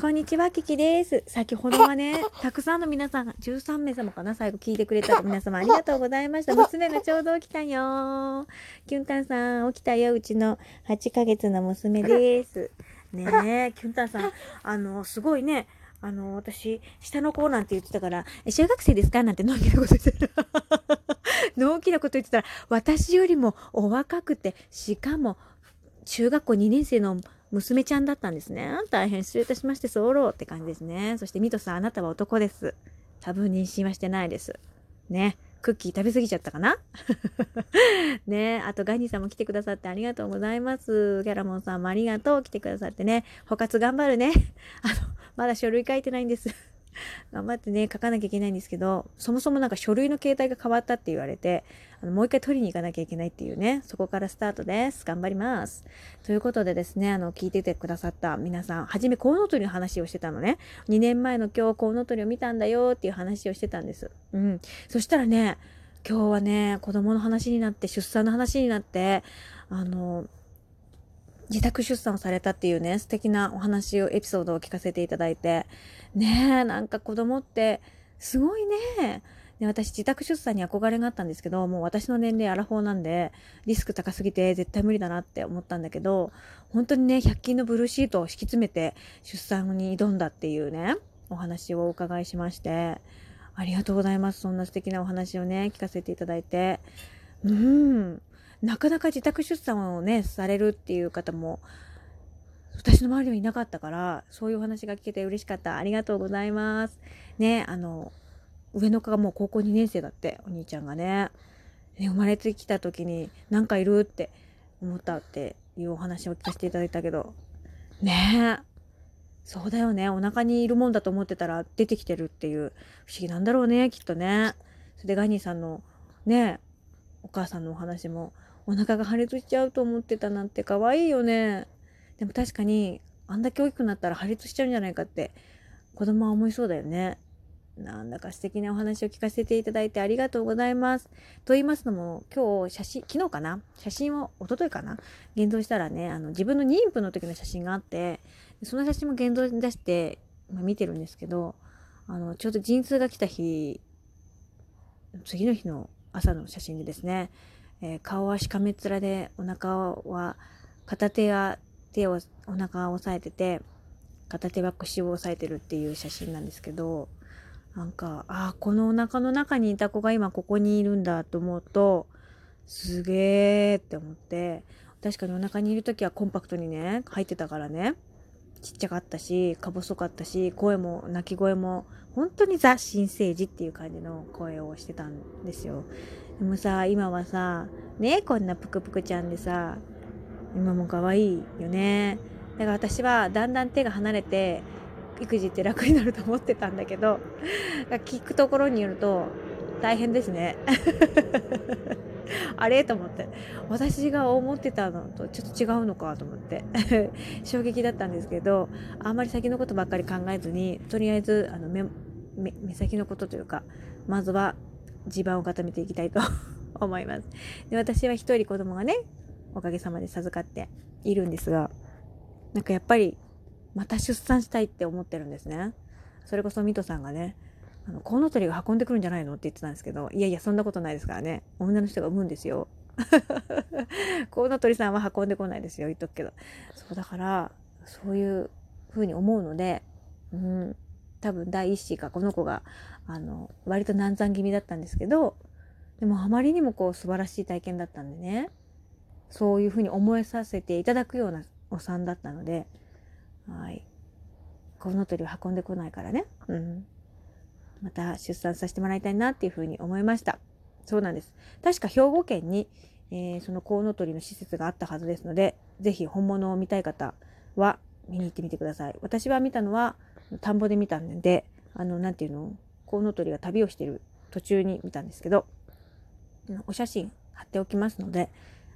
こんにちは、キキです。先ほどはね、たくさんの皆さんが、13名様かな、最後聞いてくれた皆様ありがとうございました。娘がちょうど起きたよ。キュンタンさん、起きたよ。うちの8ヶ月の娘です。ねえ、キュンタンさん、あの、すごいね、あの、私、下の子なんて言ってたから、え中学生ですか？なんてのんきなこと言ってたら、のんきなこと言ってたら、私よりもお若くて、しかも、中学校2年生の娘ちゃんだったんですね。大変失礼いたしまして、候って感じですね。そしてミトさん、あなたは男です。多分妊娠はしてないです。ね。クッキー食べ過ぎちゃったかな？ねあとガニーさんも来てくださってありがとうございます。ギャラモンさんもありがとう。来てくださってね。捕活頑張るね。あの、まだ書類書いてないんです。頑張ってね、書かなきゃいけないんですけど、そもそもなんか書類の形態が変わったって言われて、あのもう一回取りに行かなきゃいけないっていうね、そこからスタートです。頑張ります。ということでですね、あの、聞いててくださった皆さん、はじめコウノトリの話をしてたのね。2年前の今日コウノトリを見たんだよっていう話をしてたんです。うん。そしたらね、今日はね、子供の話になって、出産の話になって、あの、自宅出産をされたっていうね、素敵なお話を、エピソードを聞かせていただいて、ねえ、なんか子供って、すごいね。で私、自宅出産に憧れがあったんですけど、もう私の年齢アラフォーなんで、リスク高すぎて絶対無理だなって思ったんだけど、本当にね、100均のブルーシートを敷き詰めて出産に挑んだっていうね、お話をお伺いしまして、ありがとうございます。そんな素敵なお話をね、聞かせていただいて。うん。なかなか自宅出産をね、されるっていう方も、私の周りにはいなかったから、そういうお話が聞けて嬉しかった。ありがとうございます。ね、あの、上の子がもう高校2年生だって、お兄ちゃんがね。ね生まれてきた時に、なんかいるって思ったっていうお話を聞かせていただいたけど、ねえ。そうだよね。お腹にいるもんだと思ってたら出てきてるっていう不思議なんだろうね、きっとね。それでガニーさんのね、お母さんのお話も、お腹が破裂しちゃうと思ってたなんて可愛いよね。でも確かに、あんだけ大きくなったら破裂しちゃうんじゃないかって、子供は思いそうだよね。なんだか素敵なお話を聞かせていただいてありがとうございます。と言いますのも、今日写真、昨日かな？写真を、一昨日かな？現像したらね、あの、自分の妊婦の時の写真があって、その写真も現像に出して、まあ、見てるんですけど、あの、ちょうど陣痛が来た日、次の日の朝の写真でですね、えー顔はしかめっ面で、お腹は、片手は手を、お腹を押さえてて、片手は腰を押さえてるっていう写真なんですけど、なんか、ああ、このお腹の中にいた子が今ここにいるんだと思うと、すげーって思って、確かにお腹にいる時はコンパクトにね、入ってたからね、ちっちゃかったし、か細かったし、声も、泣き声も、本当にザ・新生児っていう感じの声をしてたんですよ。でもさ、今はさ、ねこんなぷくぷくちゃんでさ、今も可愛いよね。だから私はだんだん手が離れて、育児って楽になると思ってたんだけど、聞くところによると、大変ですね。あれ？と思って。私が思ってたのとちょっと違うのかと思って。衝撃だったんですけど、あんまり先のことばっかり考えずに、とりあえず、あの、目、目先のことというか、まずは地盤を固めていきたいと 思います。で、私は一人子供がね、おかげさまで授かっているんですが、なんかやっぱり、また出産したいって思ってるんですね。それこそミトさんがね、あの、コウノトリが運んでくるんじゃないの？って言ってたんですけど、いやいや、そんなことないですからね。女の人が産むんですよ。コウノトリさんは運んでこないですよ、言っとくけど。そうだから、そういうふうに思うので、うん、多分第一子がこの子が、あの、割と難産気味だったんですけど、でもあまりにもこう素晴らしい体験だったんでね、そういうふうに思えさせていただくようなお産だったので、はい。コウノトリを運んでこないからね。うん。また出産させてもらいたいなっていうふうに思いました。そうなんです。確か兵庫県に、えーそのコウノトリの施設があったはずですので、ぜひ本物を見たい方は見に行ってみてください。私は見たのは田んぼで見たんで、あの、なんていうの、コウノトリが旅をしている途中に見たんですけど、お写真貼っておきますので、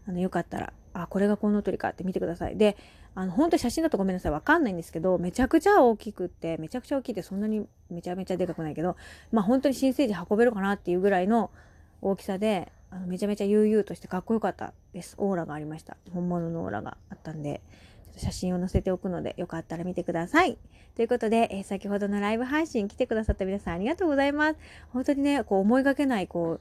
あの、よかったら、あ、これがコウノトリかって見てください。で、あの、本当に写真だとごめんなさい。わかんないんですけど、めちゃくちゃ大きくって、めちゃくちゃ大きいってそんなにめちゃめちゃでかくないけど、まあ本当に新生児運べるかなっていうぐらいの大きさで、あのめちゃめちゃ悠々としてかっこよかったです。オーラがありました。本物のオーラがあったんで。ちょっと写真を載せておくので、よかったら見てください。ということで、えー、先ほどのライブ配信来てくださった皆さんありがとうございます。本当にね、こう思いがけない、こう、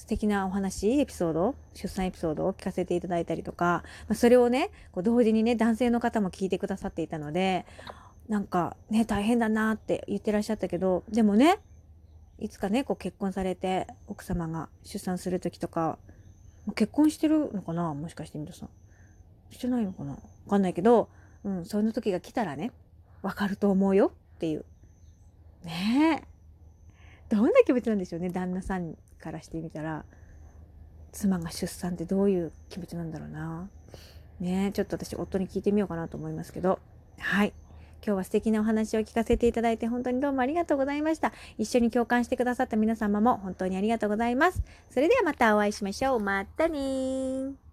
素敵なお話、エピソード、出産エピソードを聞かせていただいたりとか、まあ、それをね、こう同時にね、男性の方も聞いてくださっていたので、なんかね、大変だなって言ってらっしゃったけど、でもね、いつかね、こう結婚されて、奥様が出産する時とか、結婚してるのかなもしかして皆さん。してないのかなわかんないけど、うん、その時が来たらね、わかると思うよっていう。ねえ。どんなんでしょうね、旦那さんからしてみたら。妻が出産ってどういう気持ちなんだろうな。ね、ちょっと私夫に聞いてみようかなと思いますけど。はい。今日は素敵なお話を聞かせていただいて本当にどうもありがとうございました。一緒に共感してくださった皆様も本当にありがとうございます。それではまたお会いしましょう。またね